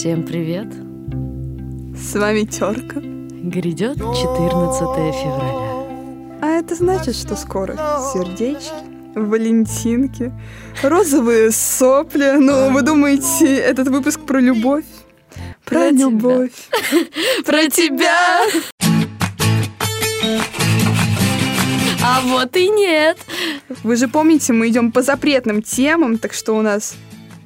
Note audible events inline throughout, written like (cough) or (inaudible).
Всем привет! С вами Терка. Грядет 14 февраля. А это значит, что скоро сердечки, валентинки, розовые сопли. Ну, вы думаете, этот выпуск про любовь? Про, Про любовь. (laughs) Про тебя! А вот и нет. Вы же помните, мы идем по запретным темам, так что у нас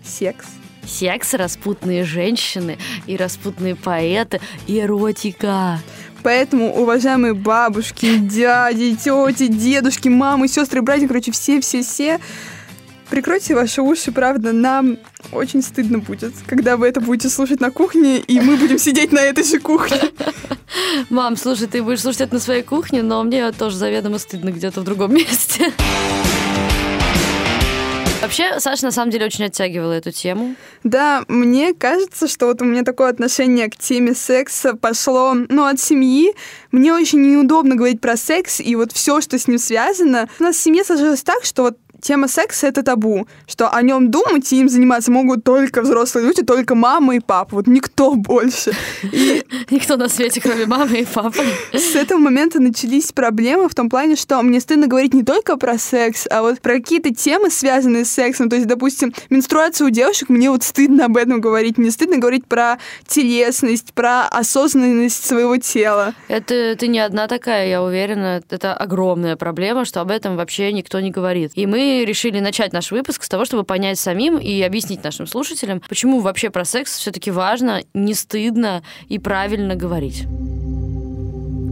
секс. Секс, распутные женщины и распутные поэты, и эротика. Поэтому, уважаемые бабушки, дяди, тети, дедушки, мамы, сестры, братья, короче, все-все-все, прикройте ваши уши, правда, нам очень стыдно будет, когда вы это будете слушать на кухне, и мы будем сидеть на этой же кухне. Мам, слушай, ты будешь слушать это на своей кухне, но мне тоже заведомо стыдно где-то в другом месте. Вообще, Саша на самом деле очень оттягивала эту тему. Да, мне кажется, что вот у меня такое отношение к теме секса пошло, ну, от семьи. Мне очень неудобно говорить про секс и вот все, что с ним связано. У нас в семье сложилось так, что вот тема секса — это табу, что о нем думать и им заниматься могут только взрослые люди, только мама и папа, вот никто (laughs) больше. И Никто на свете, кроме мамы и папы. с этого момента начались проблемы в том плане, что мне стыдно говорить не только про секс, а вот про какие-то темы, связанные с сексом. То есть, допустим, менструацию у девушек, мне вот стыдно об этом говорить. Мне стыдно говорить про телесность, про осознанность своего тела. Это ты не одна такая, я уверена. Это огромная проблема, что об этом вообще никто не говорит. И мы решили начать наш выпуск с того, чтобы понять самим и объяснить нашим слушателям, почему вообще про секс все-таки важно, не стыдно и правильно говорить.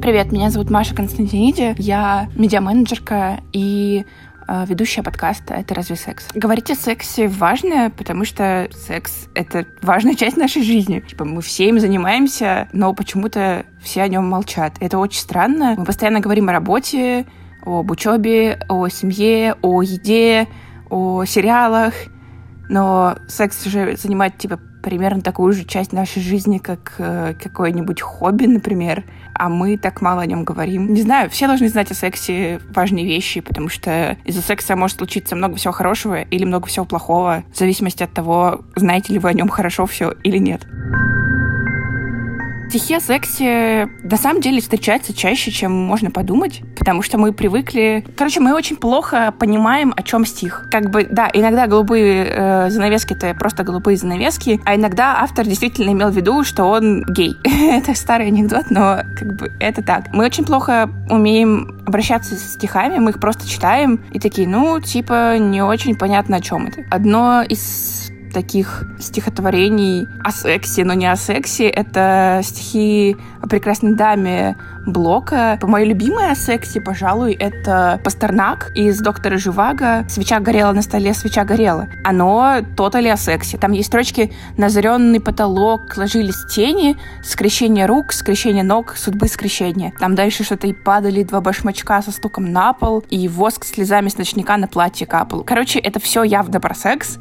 Привет, меня зовут Маша Константиниди, я медиа-менеджерка и э, ведущая подкаста «Это разве секс?». Говорить о сексе важно, потому что секс — это важная часть нашей жизни. Типа мы все им занимаемся, но почему-то все о нем молчат. Это очень странно. Мы постоянно говорим о работе, об учебе, о семье, о еде, о сериалах, но секс же занимает типа примерно такую же часть нашей жизни, как э, какое-нибудь хобби, например, а мы так мало о нем говорим. Не знаю, все должны знать о сексе важные вещи, потому что из-за секса может случиться много всего хорошего или много всего плохого, в зависимости от того, знаете ли вы о нем хорошо все или нет. Стихи о сексе на самом деле встречаются чаще, чем можно подумать, потому что мы привыкли... Короче, мы очень плохо понимаем, о чем стих. Как бы, да, иногда голубые э, занавески — это просто голубые занавески, а иногда автор действительно имел в виду, что он гей. (laughs) это старый анекдот, но как бы это так. Мы очень плохо умеем обращаться с стихами, мы их просто читаем и такие, ну, типа, не очень понятно, о чем это. Одно из таких стихотворений о сексе, но не о сексе. Это стихи о прекрасной даме Блока. Мое любимое о сексе, пожалуй, это Пастернак из «Доктора Живаго». «Свеча горела на столе, свеча горела». Оно тотали о сексе. Там есть строчки «Назаренный потолок, ложились тени, скрещение рук, скрещение ног, судьбы скрещения». Там дальше что-то и падали два башмачка со стуком на пол, и воск слезами с ночника на платье капал. Короче, это все явно про секс,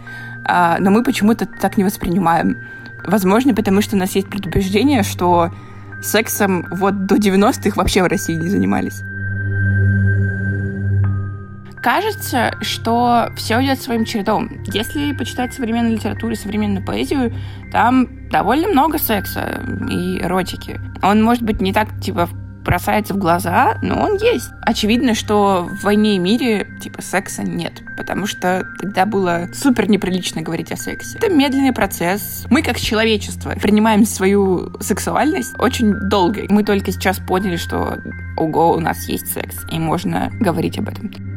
но мы почему-то так не воспринимаем. Возможно, потому что у нас есть предубеждение, что сексом вот до 90-х вообще в России не занимались. Кажется, что все идет своим чередом. Если почитать современную литературу и современную поэзию, там довольно много секса и эротики. Он может быть не так, типа, бросается в глаза, но он есть. Очевидно, что в «Войне и мире» типа секса нет, потому что тогда было супер неприлично говорить о сексе. Это медленный процесс. Мы, как человечество, принимаем свою сексуальность очень долго. Мы только сейчас поняли, что ого, у нас есть секс, и можно говорить об этом.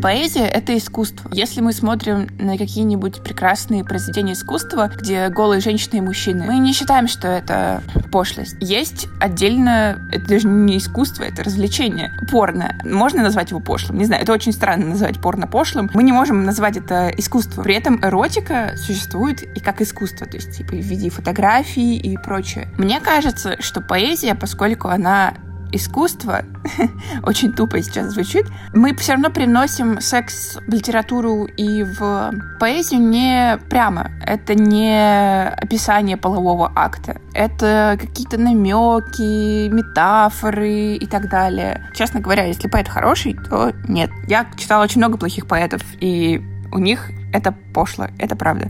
Поэзия — это искусство. Если мы смотрим на какие-нибудь прекрасные произведения искусства, где голые женщины и мужчины, мы не считаем, что это пошлость. Есть отдельно, это даже не искусство, это развлечение. Порно. Можно назвать его пошлым? Не знаю, это очень странно называть порно пошлым. Мы не можем назвать это искусством. При этом эротика существует и как искусство, то есть типа в виде фотографий и прочее. Мне кажется, что поэзия, поскольку она искусство, (laughs) очень тупо сейчас звучит, мы все равно приносим секс в литературу и в поэзию не прямо. Это не описание полового акта. Это какие-то намеки, метафоры и так далее. Честно говоря, если поэт хороший, то нет. Я читала очень много плохих поэтов, и у них это пошло, это правда.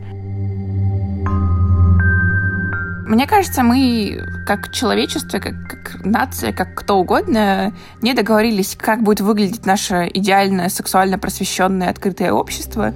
Мне кажется, мы как человечество, как, как нация, как кто угодно, не договорились, как будет выглядеть наше идеальное сексуально просвещенное открытое общество.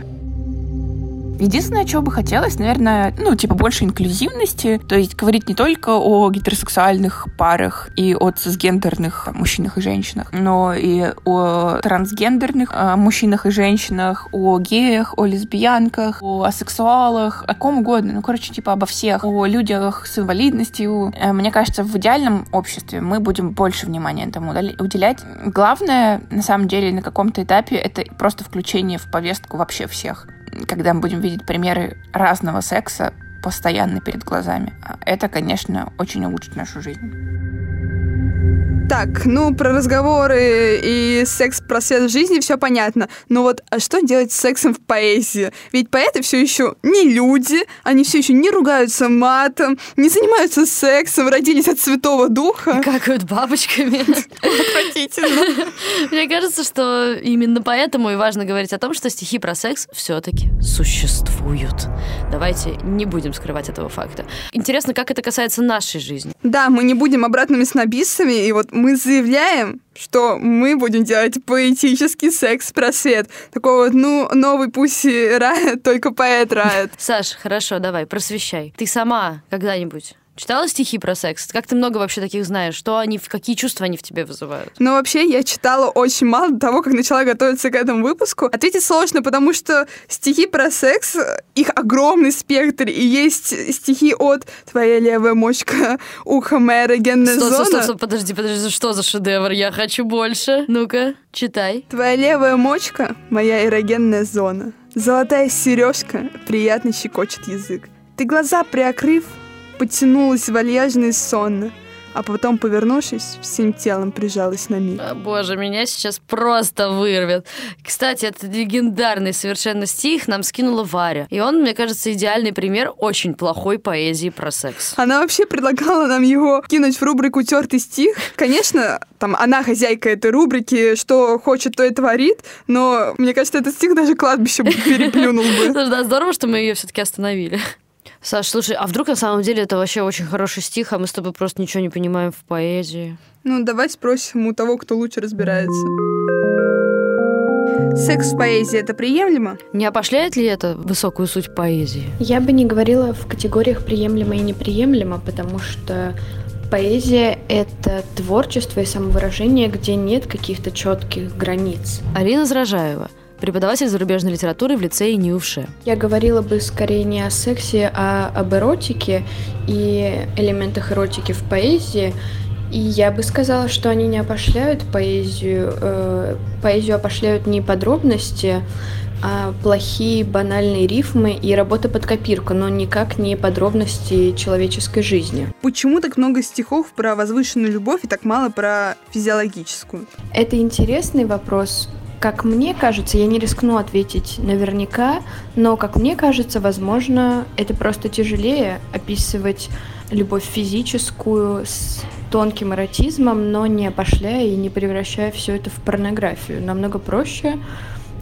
Единственное, чего бы хотелось, наверное, ну, типа, больше инклюзивности, то есть говорить не только о гетеросексуальных парах и о цисгендерных мужчинах и женщинах, но и о трансгендерных э, мужчинах и женщинах, о геях, о лесбиянках, о асексуалах, о ком угодно, ну, короче, типа, обо всех, о людях с инвалидностью. Э, мне кажется, в идеальном обществе мы будем больше внимания этому уделять. Главное, на самом деле, на каком-то этапе это просто включение в повестку вообще всех когда мы будем видеть примеры разного секса постоянно перед глазами. Это, конечно, очень улучшит нашу жизнь. Так, ну, про разговоры и секс-просвет в жизни все понятно. Но вот, а что делать с сексом в поэзии? Ведь поэты все еще не люди, они все еще не ругаются матом, не занимаются сексом, родились от Святого Духа. И какают бабочками. (laughs) Отвратительно. Мне кажется, что именно поэтому и важно говорить о том, что стихи про секс все-таки существуют. Давайте не будем скрывать этого факта. Интересно, как это касается нашей жизни. Да, мы не будем обратными снобистами, и вот мы заявляем, что мы будем делать поэтический секс-просвет. Такой вот, ну, новый пусть (laughs) рает, только поэт рает. Саш, хорошо, давай, просвещай. Ты сама когда-нибудь Читала стихи про секс? Как ты много вообще таких знаешь? Что они, какие чувства они в тебе вызывают? Ну, вообще, я читала очень мало до того, как начала готовиться к этому выпуску. Ответить сложно, потому что стихи про секс, их огромный спектр, и есть стихи от «Твоя левая мочка, ухо моя эрогенная стоп, зона». Стоп, стоп, подожди, подожди, что за шедевр? Я хочу больше. Ну-ка, читай. «Твоя левая мочка, моя эрогенная зона». Золотая сережка приятно щекочет язык. Ты глаза приокрыв, потянулась вальяжно и сонно, а потом, повернувшись, всем телом прижалась на миг. О, боже, меня сейчас просто вырвет. Кстати, этот легендарный совершенно стих нам скинула Варя. И он, мне кажется, идеальный пример очень плохой поэзии про секс. Она вообще предлагала нам его кинуть в рубрику «Тертый стих». Конечно, там она хозяйка этой рубрики, что хочет, то и творит, но мне кажется, этот стих даже кладбище (laughs) переплюнул бы. Да, здорово, что мы ее все-таки остановили. Саш, слушай, а вдруг на самом деле это вообще очень хороший стих, а мы с тобой просто ничего не понимаем в поэзии? Ну, давай спросим у того, кто лучше разбирается. Секс в поэзии это приемлемо? Не опошляет ли это высокую суть поэзии? Я бы не говорила в категориях приемлемо и неприемлемо, потому что поэзия — это творчество и самовыражение, где нет каких-то четких границ. Алина Заражаева — преподаватель зарубежной литературы в лицее НИУШЕ. Я говорила бы скорее не о сексе, а об эротике и элементах эротики в поэзии. И я бы сказала, что они не опошляют поэзию. Э, поэзию опошляют не подробности, а плохие банальные рифмы и работа под копирку, но никак не подробности человеческой жизни. Почему так много стихов про возвышенную любовь и так мало про физиологическую? Это интересный вопрос. Как мне кажется, я не рискну ответить наверняка, но, как мне кажется, возможно, это просто тяжелее описывать любовь физическую с тонким эротизмом, но не опошляя и не превращая все это в порнографию. Намного проще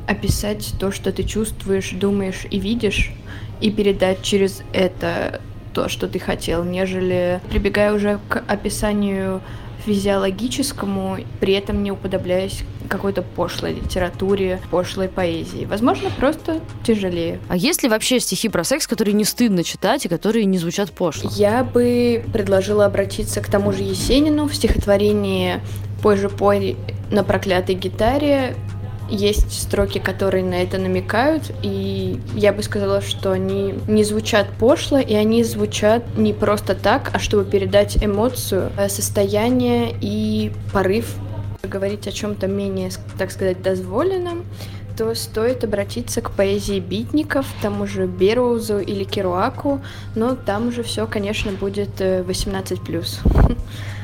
описать то, что ты чувствуешь, думаешь и видишь, и передать через это то, что ты хотел, нежели прибегая уже к описанию физиологическому, при этом не уподобляясь какой-то пошлой литературе, пошлой поэзии. Возможно, просто тяжелее. А есть ли вообще стихи про секс, которые не стыдно читать и которые не звучат пошло? Я бы предложила обратиться к тому же Есенину в стихотворении «Пой же пой на проклятой гитаре» есть строки, которые на это намекают, и я бы сказала, что они не звучат пошло, и они звучат не просто так, а чтобы передать эмоцию, э, состояние и порыв говорить о чем-то менее, так сказать, дозволенном, то стоит обратиться к поэзии битников, тому же Бероузу или Керуаку, но там уже все, конечно, будет 18+. (laughs)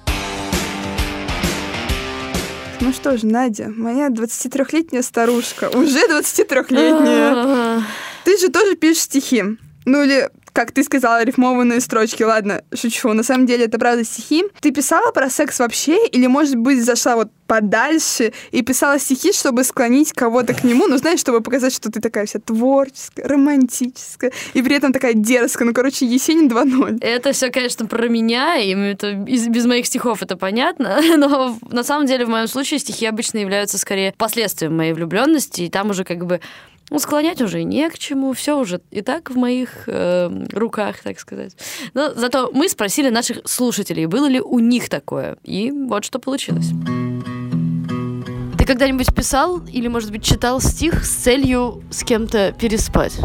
Ну что ж, Надя, моя 23-летняя старушка, уже 23-летняя. Ты же тоже пишешь стихи. Ну или как ты сказала, рифмованные строчки. Ладно, шучу. На самом деле это правда стихи. Ты писала про секс вообще? Или, может быть, зашла вот подальше и писала стихи, чтобы склонить кого-то к нему, ну, знаешь, чтобы показать, что ты такая вся творческая, романтическая, и при этом такая дерзкая. Ну, короче, Есенин 2.0. Это все, конечно, про меня, и это без, без моих стихов это понятно, (laughs) но на самом деле в моем случае стихи обычно являются скорее последствием моей влюбленности, и там уже как бы ну, склонять уже не к чему, все уже и так в моих э, руках, так сказать. Но зато мы спросили наших слушателей, было ли у них такое, и вот что получилось. Ты когда-нибудь писал или, может быть, читал стих с целью с кем-то переспать?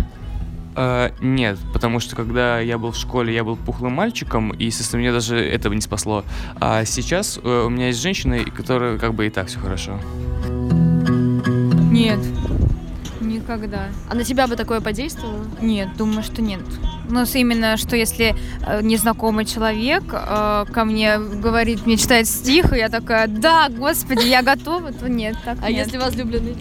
А, нет, потому что когда я был в школе, я был пухлым мальчиком, и, естественно, мне даже этого не спасло. А сейчас э, у меня есть женщина, которая как бы и так все хорошо. Нет, никогда. А на тебя бы такое подействовало? Нет, думаю, что нет. Но именно, что если э, незнакомый человек э, ко мне говорит, мне читает стих, и я такая, да, господи, я готова, то нет, так А нет. если возлюбленный?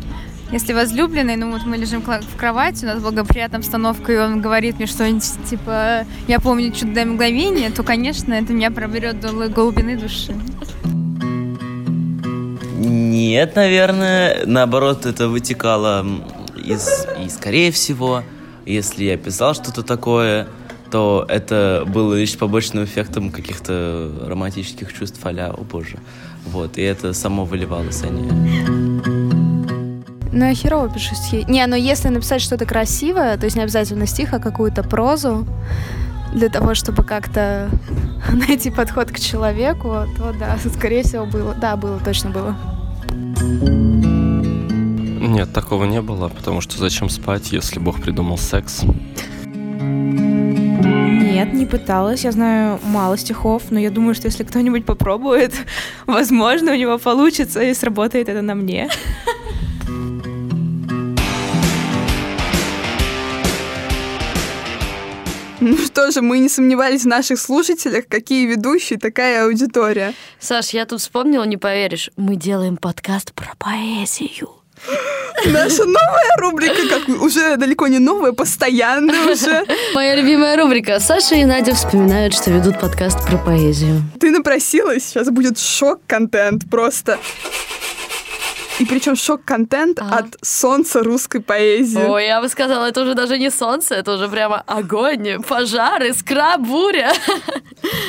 Если возлюбленный, ну вот мы лежим в кровати, у нас благоприятная обстановка, и он говорит мне что-нибудь типа «я помню чудное мгновение», то, конечно, это меня проберет до глубины души. Нет, наверное. Наоборот, это вытекало из... И, скорее всего, если я писал что-то такое, то это было лишь побочным эффектом каких-то романтических чувств а о боже. Вот, и это само выливалось, а не... Ну, я херово пишу стихи. Не, но если написать что-то красивое, то есть не обязательно стих, а какую-то прозу, для того, чтобы как-то (laughs) найти подход к человеку, то да, скорее всего, было. Да, было, точно было. Нет, такого не было, потому что зачем спать, если Бог придумал секс? Нет, не пыталась. Я знаю мало стихов, но я думаю, что если кто-нибудь попробует, (laughs) возможно, у него получится и сработает это на мне. (laughs) Ну что же, мы не сомневались в наших слушателях, какие ведущие, такая аудитория. Саш, я тут вспомнила, не поверишь, мы делаем подкаст про поэзию. Наша новая рубрика, как уже далеко не новая, постоянная уже. (laughs) Моя любимая рубрика. Саша и Надя вспоминают, что ведут подкаст про поэзию. Ты напросилась, сейчас будет шок-контент просто. И причем шок-контент Ага. от солнца русской поэзии. Ой, я бы сказала, это уже даже не солнце, это уже прямо огонь, пожар, искра, буря.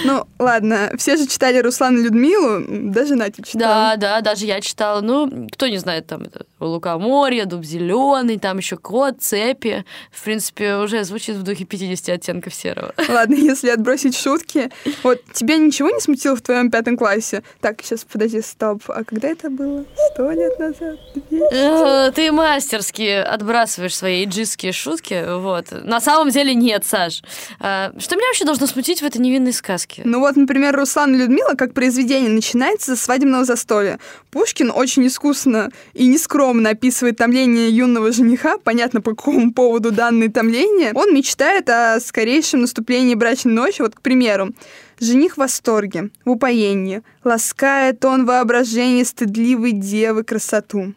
Ну, ладно, все же читали Руслана и Людмилу, даже Надя читала. Да, да, даже я читала. Ну, кто не знает, там это Лукоморье, Дуб зеленый, там еще кот, цепи. В принципе, уже звучит в духе 50 оттенков серого. Ладно, (laughs) если отбросить шутки. Вот тебя ничего не смутило в твоем пятом классе? Так, сейчас подожди, стоп. А когда это было? Сто лет назад? Двести? Э, Ты мастерски отбрасываешь свои иджистские шутки. Вот. На самом деле нет, Саш. А, Что меня вообще должно смутить в этой невинной сказке? Ну вот, например, Руслан и Людмила как произведение начинается со свадебного застолья. Пушкин очень искусно и нескромно описывает томление юного жениха, понятно, по какому поводу данное томление. Он мечтает о скорейшем наступлении брачной ночи. Вот, к примеру, Жених в восторге, в упоении, ласкает он воображение стыдливой девы красоту.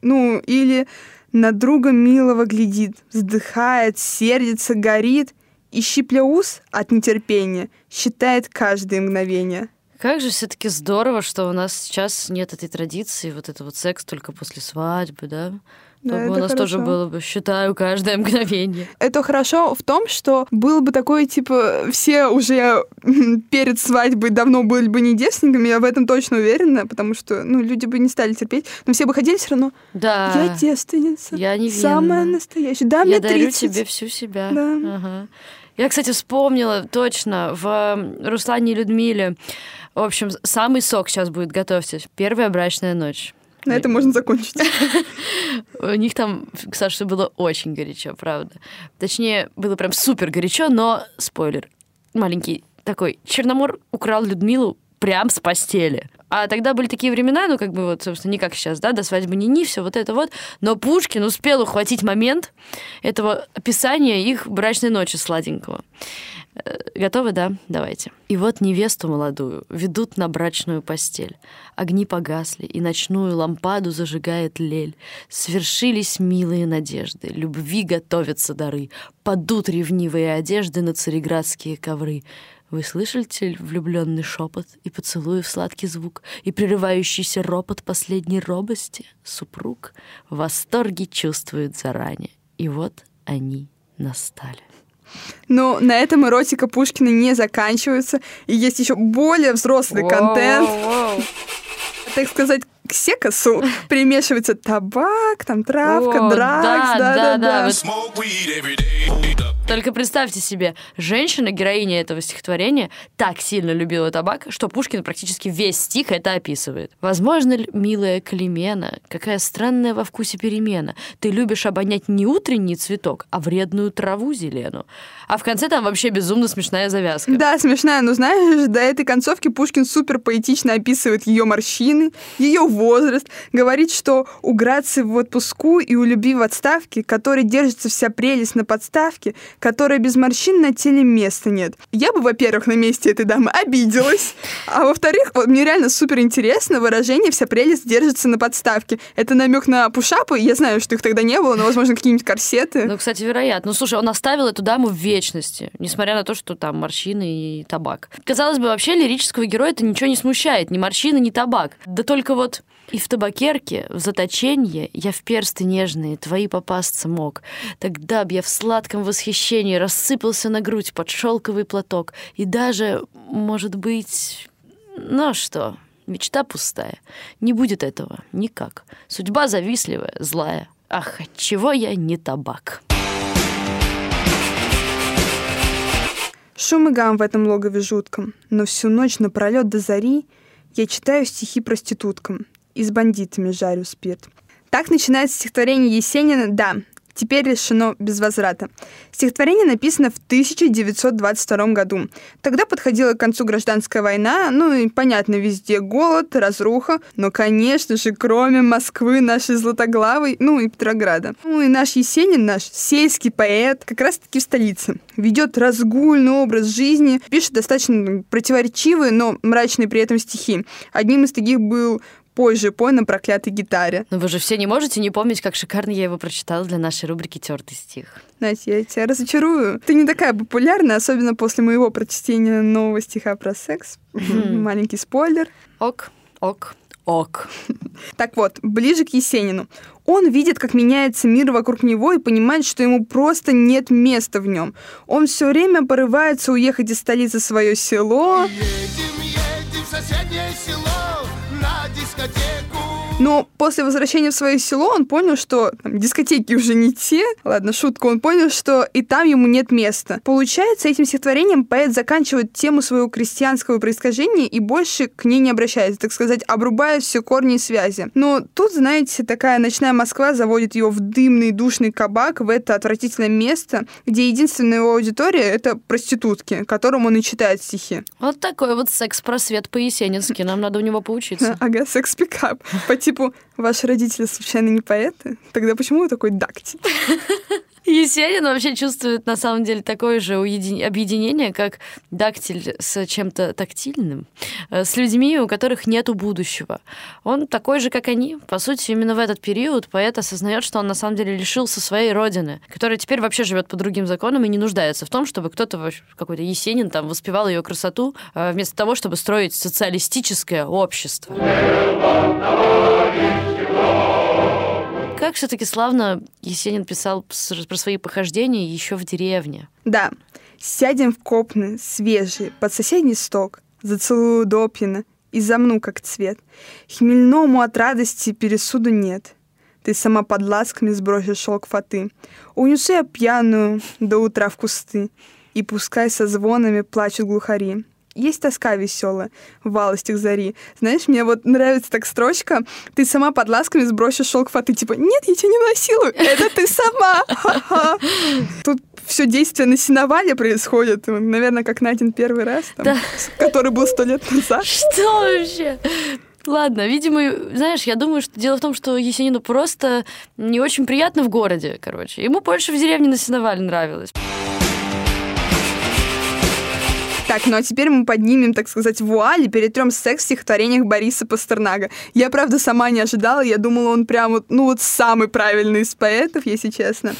Ну, или на друга милого глядит, вздыхает, сердится, горит, и, щипля ус от нетерпения, считает каждое мгновение. Как же все-таки здорово, что у нас сейчас нет этой традиции, вот это вот секс только после свадьбы, да? Да, Чтобы у нас тоже хорошо. было бы, считаю, каждое мгновение. (laughs) Это хорошо в том, что было бы такое, типа, все уже (laughs) перед свадьбой давно были бы не девственниками, я в этом точно уверена, потому что, ну, люди бы не стали терпеть, но все бы хотели все равно. Да. Я девственница. Я невинна. Самая настоящая. Да, мне Я дарю 30. тебе всю себя. Да. Ага. Я, кстати, вспомнила точно в Руслане и Людмиле. В общем, самый сок сейчас будет, готовьтесь. Первая брачная ночь. На этом можно закончить. У них там, Саша, все было очень горячо, правда. Точнее, было прям супер горячо, но спойлер маленький такой. Черномор украл Людмилу прям с постели. А тогда были такие времена, ну, как бы вот, собственно, не как сейчас, да, до свадьбы не ни, все вот это вот. Но Пушкин успел ухватить момент этого описания их брачной ночи сладенького. Э, Готовы, да? Давайте. И вот невесту молодую ведут на брачную постель. Огни погасли, и ночную лампаду зажигает лель. Свершились милые надежды, любви готовятся дары. Падут ревнивые одежды на цареградские ковры. Вы слышите влюбленный шепот и поцелуев сладкий звук и прерывающийся ропот последней робости? Супруг в восторге чувствует заранее. И вот они настали. Но на этом эротика Пушкина не заканчивается, и есть еще более взрослый контент. Так сказать, к секосу (laughs) примешивается табак, там травка, О, дракс, да, да, да, да-да-да. Только представьте себе, женщина, героиня этого стихотворения, так сильно любила табак, что Пушкин практически весь стих это описывает. Возможно ли, милая Климена, какая странная во вкусе перемена? Ты любишь обонять не утренний цветок, а вредную траву зеленую. А в конце там вообще безумно смешная завязка. Да, смешная, но знаешь, до этой концовки Пушкин супер поэтично описывает ее морщины, ее возраст, говорит, что у Грации в отпуску и у любви в отставке, которой держится вся прелесть на подставке, которой без морщин на теле места нет. Я бы, во-первых, на месте этой дамы обиделась, а во-вторых, вот мне реально супер интересно выражение «вся прелесть держится на подставке». Это намек на пушапы, я знаю, что их тогда не было, но, возможно, какие-нибудь корсеты. Ну, кстати, вероятно. Ну, слушай, он оставил эту даму в вечности, несмотря на то, что там морщины и табак. Казалось бы, вообще лирического героя это ничего не смущает, ни морщины, ни табак. Да только вот и в табакерке, в заточенье, я в персты нежные твои попасться мог. Тогда б я в сладком восхищении рассыпался на грудь под шелковый платок. И даже, может быть... Ну а что, мечта пустая. Не будет этого никак. Судьба завистливая, злая. Ах, чего я не табак? Шум и гам в этом логове жутком, но всю ночь напролет до зари я читаю стихи проституткам и с бандитами жарю спирт. Так начинается стихотворение Есенина «Да, теперь решено без возврата». Стихотворение написано в 1922 году. Тогда подходила к концу гражданская война, ну и, понятно, везде голод, разруха, но, конечно же, кроме Москвы, нашей Златоглавой, ну и Петрограда. Ну и наш Есенин, наш сельский поэт, как раз-таки в столице. Ведет разгульный образ жизни, пишет достаточно противоречивые, но мрачные при этом стихи. Одним из таких был позже пой на проклятой гитаре. Но вы же все не можете не помнить, как шикарно я его прочитала для нашей рубрики «Тертый стих». Настя, я тебя разочарую. Ты не такая популярная, особенно после моего прочтения нового стиха про секс. (laughs) Маленький спойлер. Ок, ок, ок. (laughs) Так вот, ближе к Есенину. Он видит, как меняется мир вокруг него и понимает, что ему просто нет места в нем. Он все время порывается уехать из столицы в свое село. Едем, едем в соседнее село на дискотеку. Но после возвращения в свое село он понял, что там, дискотеки уже не те. Ладно, шутка. Он понял, что и там ему нет места. Получается, этим стихотворением поэт заканчивает тему своего крестьянского происхождения и больше к ней не обращается, так сказать, обрубая все корни и связи. Но тут, знаете, такая ночная Москва заводит его в дымный душный кабак, в это отвратительное место, где единственная его аудитория — это проститутки, которым он и читает стихи. Вот такой вот секс-просвет по-есенински. Нам надо у него поучиться. (laughs) Ага, секс-пикап. По типу, ваши родители случайно не поэты? Тогда почему вы такой дактиль? (laughs) Есенин вообще чувствует на самом деле такое же уедин- объединение, как дактиль с чем-то тактильным, э, с людьми, у которых нету будущего. Он такой же, как они. По сути, именно в этот период поэт осознает, что он на самом деле лишился своей родины, которая теперь вообще живет по другим законам и не нуждается в том, чтобы кто-то, какой-то Есенин, там, воспевал ее красоту, э, вместо того, чтобы строить социалистическое общество. Как все-таки славно Есенин писал про свои похождения еще в деревне. Да, сядем в копны, свежие, под соседний сток, зацелую допьяно и замну, как цвет. Хмельному от радости пересуду нет. Ты сама под ласками сбросишь шелк фаты. Унесу я пьяную до утра в кусты, и пускай со звонами плачут глухари. Есть тоска веселая в валостях зари. Знаешь, мне вот нравится так строчка. Ты сама под ласками сбросишь шелк фаты. Типа, нет, я тебя не насилую, это ты сама. Ха-ха. Тут все действие на сеновале происходит. Наверное, как Надин первый раз, там, Да. который был сто лет назад. Что вообще? Ладно, видимо, знаешь, я думаю, что дело в том, что Есенину просто не очень приятно в городе, короче. Ему больше в деревне на сеновале нравилось. Так, ну а теперь мы поднимем, так сказать, вуаль и перетрем секс в стихотворениях Бориса Пастернага. Я, правда, сама не ожидала, я думала, он прям вот, ну вот самый правильный из поэтов, если честно.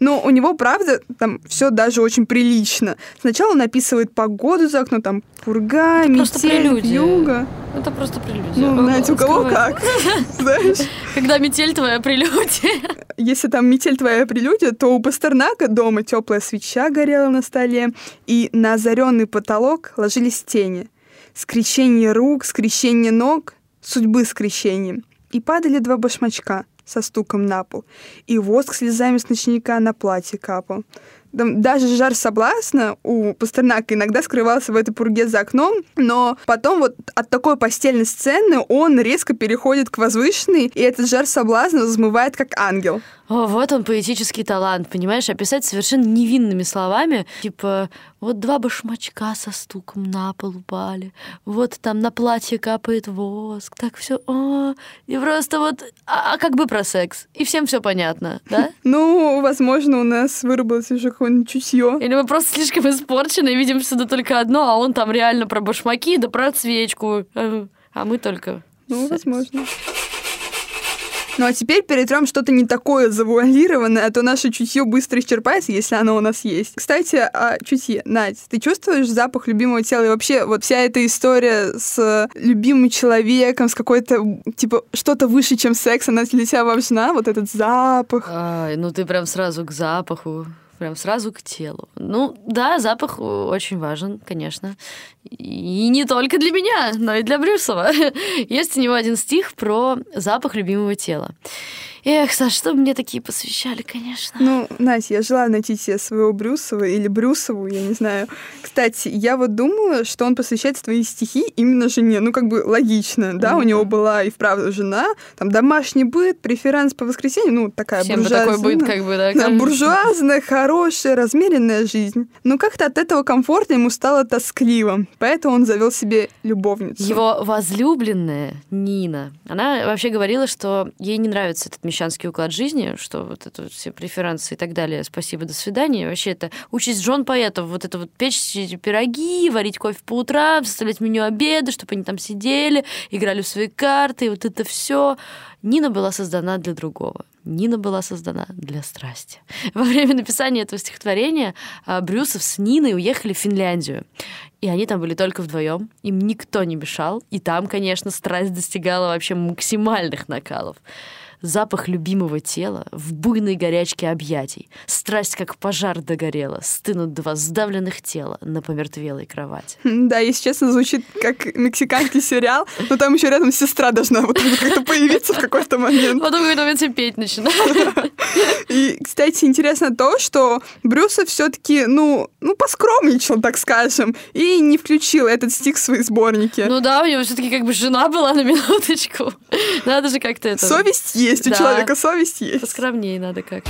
Но у него, правда, там все даже очень прилично. Сначала он описывает погоду за окном, там пурга, Это метель, юга. Это просто прелюдия. Ну, знаете, у кого как, (laughs) знаешь. Когда метель твоя прелюдия. Если там метель твоя прелюдия, то у Пастернака дома теплая свеча горела на столе, и на озаренный потолок ложились тени. Скрещение рук, скрещение ног, судьбы скрещением. И падали два башмачка со стуком на пол, и воск слезами с ночника на платье капал. Даже жар соблазна у Пастернака иногда скрывался в этой пурге за окном, но потом вот от такой постельной сцены он резко переходит к возвышенной, и этот жар соблазна взмывает как ангел. О, вот он, поэтический талант, понимаешь? Описать совершенно невинными словами, типа, вот два башмачка со стуком на пол упали, вот там на платье капает воск, так все, о, и просто вот, а, а как бы про секс, и всем все понятно, да? (laughs) Ну, возможно, у нас выработалось уже какое-нибудь чутье. Или мы просто слишком испорчены и видим всюду только одно, а он там реально про башмаки, да про свечку, э, а мы только... Ну, секс. возможно. Ну а теперь перетрем что-то не такое завуалированное, а то наше чутье быстро исчерпается, если оно у нас есть. Кстати, о чутье. Надь, ты чувствуешь запах любимого тела? И вообще, вот вся эта история с любимым человеком, с какой-то, типа, что-то выше, чем секс, она для тебя важна? Вот этот запах. Ай, ну ты прям сразу к запаху, прям сразу к телу. Ну да, запах очень важен, конечно. И не только для меня, но и для Брюсова. (laughs) Есть у него один стих про запах любимого тела. Эх, Саш, что мне такие посвящали, конечно. Ну, Настя, я желаю найти себе своего Брюсова или Брюсову, я не знаю. Кстати, я вот думала, что он посвящает свои стихи именно жене. Ну, как бы логично, да? У него была и вправду жена, там домашний быт, преферанс по воскресенью, ну, такая Всем буржуазная. такой быт, как бы, да. Да, буржуазная, хорошая, размеренная жизнь. Но как-то от этого комфорта ему стало тоскливо. Поэтому он завел себе любовницу. Его возлюбленная Нина, она вообще говорила, что ей не нравится этот мещанский уклад жизни, что вот это вот все преферансы и так далее, спасибо, до свидания. Вообще это участь жен поэтов, вот это вот печь пироги, варить кофе по утрам, составлять меню обеда, чтобы они там сидели, играли в свои карты, и вот это все. Нина была создана для другого. Нина была создана для страсти. Во время написания этого стихотворения а, Брюсов с Ниной уехали в Финляндию. И они там были только вдвоем, им никто не мешал. И там, конечно, страсть достигала вообще максимальных накалов. Запах любимого тела в буйной горячке объятий. Страсть, как пожар догорела. Стынут два сдавленных тела на помертвелой кровати. Да, если честно, звучит как мексиканский сериал, но там еще рядом сестра должна вот как-то появиться в какой-то момент. Потом какой-то петь начинают. И, кстати, интересно то, что Брюсов все-таки, ну, ну, поскромничал, так скажем, и не включил этот стих в свои сборники. Ну да, у него все-таки как бы жена была на минуточку. Надо же как-то это... Совесть есть, у человека совесть есть. Поскромнее надо как.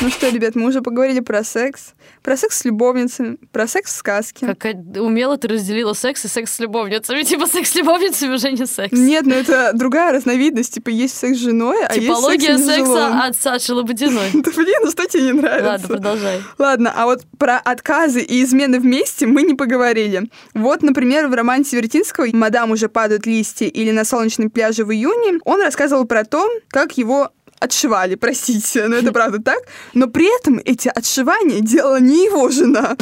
Ну что, ребят, мы уже поговорили про секс, про секс с любовницами, про секс в сказке. Как умело ты разделила секс и секс с любовницами. Типа секс с любовницами уже не секс. Нет, ну это другая разновидность. Типа есть секс с женой, а Типология есть секс с секса от Саши Лободиной. (laughs) Да блин, ну что тебе не нравится? Ладно, продолжай. Ладно, а вот про отказы и измены вместе мы не поговорили. Вот, например, в романе Севертинского «Мадам уже падают листья» или «На солнечном пляже в июне» он рассказывал про то, как его отшивали, простите, но это правда так. Но при этом эти отшивания делала не его жена.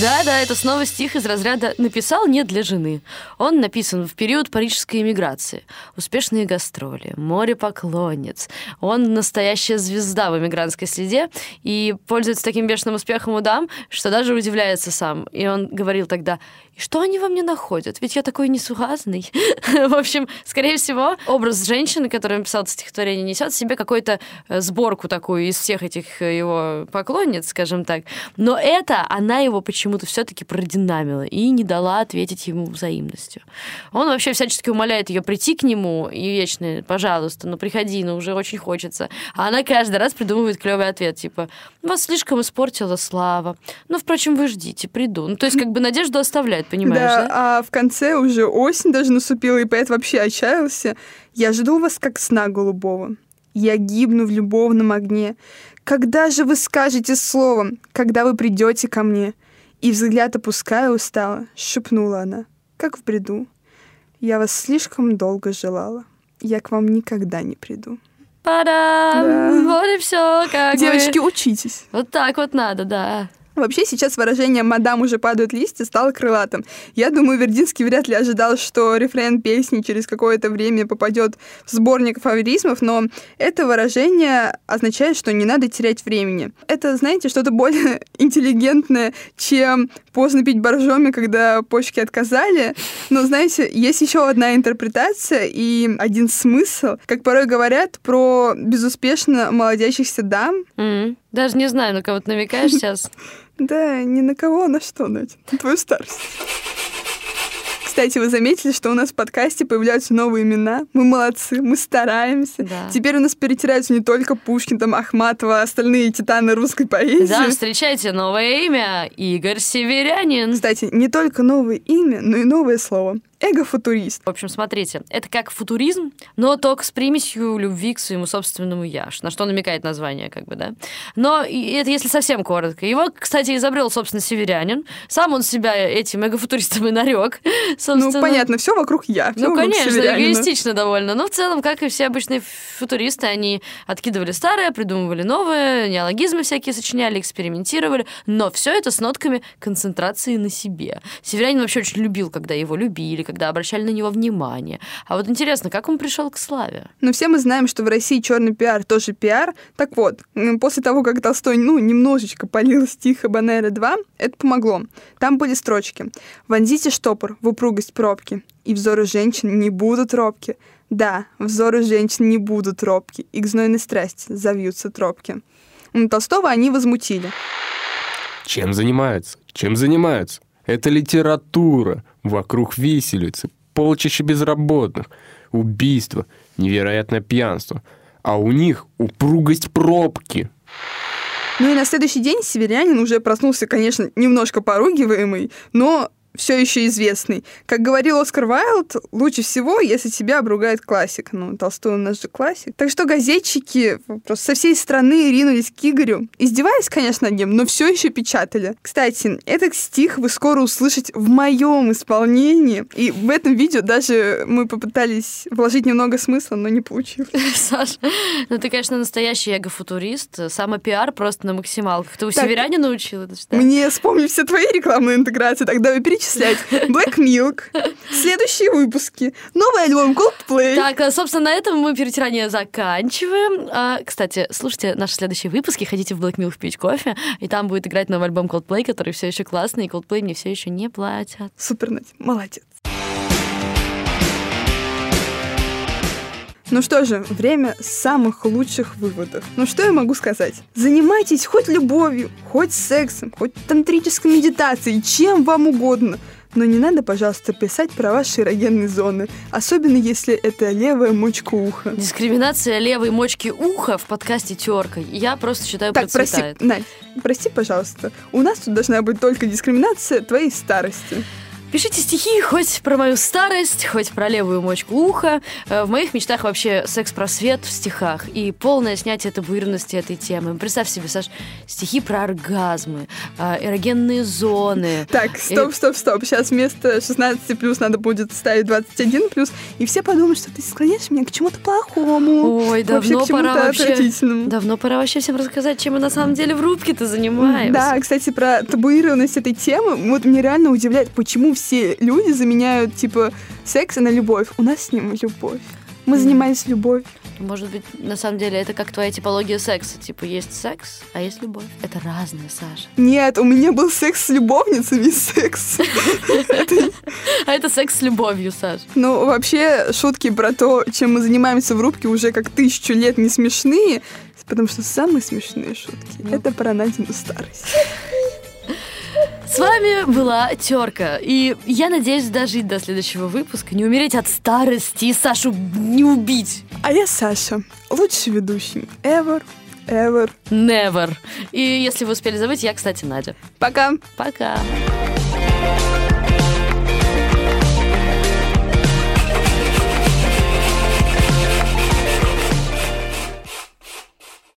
Да-да, это снова стих из разряда «написал не для жены». Он написан в период парижской эмиграции. Успешные гастроли, море поклонниц. Он настоящая звезда в эмигрантской следе и пользуется таким бешеным успехом у дам, что даже удивляется сам. И он говорил тогда, и что они во мне находят? Ведь я такой несуразный. (laughs) В общем, скорее всего, образ женщины, которая написала стихотворение, несет в себе какую-то э, сборку такую из всех этих э, его поклонниц, скажем так. Но это она его почему-то все-таки продинамила и не дала ответить ему взаимностью. Он вообще всячески умоляет ее прийти к нему и вечно, пожалуйста, ну приходи, ну уже очень хочется. А она каждый раз придумывает клевый ответ, типа, вас слишком испортила слава. Ну, впрочем, вы ждите, приду. Ну, то есть, как бы надежду оставляет. Помогает, понимаешь, да, да? а в конце уже осень даже наступила, и поэт вообще отчаялся. Я жду вас, как сна голубого. Я гибну в любовном огне. Когда же вы скажете словом, когда вы придете ко мне? И взгляд опуская устала, шепнула она, как в бреду. Я вас слишком долго желала. Я к вам никогда не приду. Падам! Да. Вот и все, как. Девочки, учитесь. Вот так вот надо, да. Вообще сейчас выражение «мадам уже падают листья» стало крылатым. Я думаю, Вердинский вряд ли ожидал, что рефрен песни через какое-то время попадет в сборник афоризмов, но это выражение означает, что не надо терять времени. Это, знаете, что-то более (laughs) интеллигентное, чем поздно пить боржоми, когда почки отказали. Но, знаете, есть еще одна интерпретация и один смысл. Как порой говорят про безуспешно молодящихся дам, М. Даже не знаю, на кого ты намекаешь сейчас. (laughs) Да, ни на кого, а на что? На твою старость. Кстати, вы заметили, что у нас в подкасте появляются новые имена? Мы молодцы, мы стараемся. Да. Теперь у нас перетираются не только Пушкин, там, Ахматова, остальные титаны русской поэзии. Да, встречайте новое имя Игорь Северянин. Кстати, не только новое имя, но и новое слово. Эгофутурист. В общем, смотрите, это как футуризм, но только с примесью любви к своему собственному я, на что намекает название, как бы, да. Но это если совсем коротко. Его, кстати, изобрел, собственно, северянин. Сам он себя этим эгофутуристом и нарек. (laughs) Ну, понятно, все вокруг я. всё Ну, вокруг конечно, северянина. эгоистично довольно. Но в целом, как и все обычные футуристы, они откидывали старое, придумывали новое, неологизмы всякие сочиняли, экспериментировали, но все это с нотками концентрации на себе. Северянин вообще очень любил, когда его любили, когда обращали на него внимание. А вот интересно, как он пришел к славе? Но все мы знаем, что в России черный пиар тоже пиар. Так вот, после того, как Толстой, ну, немножечко полил стих Абанера 2, это помогло. Там были строчки. «Вонзите штопор в упругость пробки, и взоры женщин не будут робки. Да, взоры женщин не будут робки, и к знойной страсти завьются тропки». М, Толстого они возмутили. Чем занимаются? Чем занимаются? Это литература. Вокруг виселицы, полчища безработных, убийства, невероятное пьянство. А у них упругость пробки. Ну и на следующий день северянин уже проснулся, конечно, немножко поругиваемый, но все еще известный. Как говорил Оскар Вайлд, лучше всего, если тебя обругает классик. Ну, Толстой у нас же классик. Так что газетчики просто со всей страны ринулись к Игорю. Издеваясь, конечно, над ним, но все еще печатали. Кстати, этот стих вы скоро услышите в моем исполнении. И в этом видео даже мы попытались вложить немного смысла, но не получилось. (laughs) Саш, ну ты, конечно, настоящий эго-футурист. Самопиар просто на максималках. Ты у это что? Мне вспомнили все твои рекламные интеграции, тогда вы перечислять. Black Milk, следующие выпуски, новый альбом Coldplay. Так, а, собственно, на этом мы перетирание заканчиваем. А, кстати, слушайте наши следующие выпуски, ходите в Black Milk пить кофе, и там будет играть новый альбом Coldplay, который все еще классный, и Coldplay мне все еще не платят. Супер, Надь, молодец. Ну что же, время самых лучших выводов. Ну что я могу сказать? Занимайтесь хоть любовью, хоть сексом, хоть тантрической медитацией, чем вам угодно. Но не надо, пожалуйста, писать про ваши эрогенные зоны, особенно если это левая мочка уха. Дискриминация левой мочки уха в подкасте терка. Я просто считаю, Так, прости, процветает. Надь, прости, пожалуйста. У нас тут должна быть только дискриминация твоей старости. Пишите стихи хоть про мою старость, хоть про левую мочку уха. Э, В моих мечтах вообще секс-просвет в стихах и полное снятие табуированности этой темы. Представь себе, Саш, стихи про оргазмы, э, эрогенные зоны. Так, стоп, стоп, стоп. Сейчас вместо 16 плюс надо будет ставить 21 плюс, и все подумают, что ты склоняешь меня к чему-то плохому. Ой, давно пора вообще... Давно пора вообще всем рассказать, чем мы на самом деле в рубке-то занимаемся. Да, кстати, про табуированность этой темы, вот мне реально удивляет, почему все люди заменяют, типа, секс на любовь. У нас с ним любовь. Мы занимались любовью. Может быть, на самом деле, это как твоя типология секса. Типа, есть секс, а есть любовь. Это разное, Саша. Нет, у меня был секс с любовницами, секс. (laughs) А это секс с любовью, Саш. Ну, вообще, шутки про то, чем мы занимаемся в рубке, уже как тысячу лет не смешные, потому что самые смешные шутки — это про Надину старость. С вами была Терка. И я надеюсь дожить до следующего выпуска, не умереть от старости и Сашу не убить. А я Саша, лучший ведущий ever, ever. Never. И если вы успели забыть, я, кстати, Надя. Пока. Пока. Пока.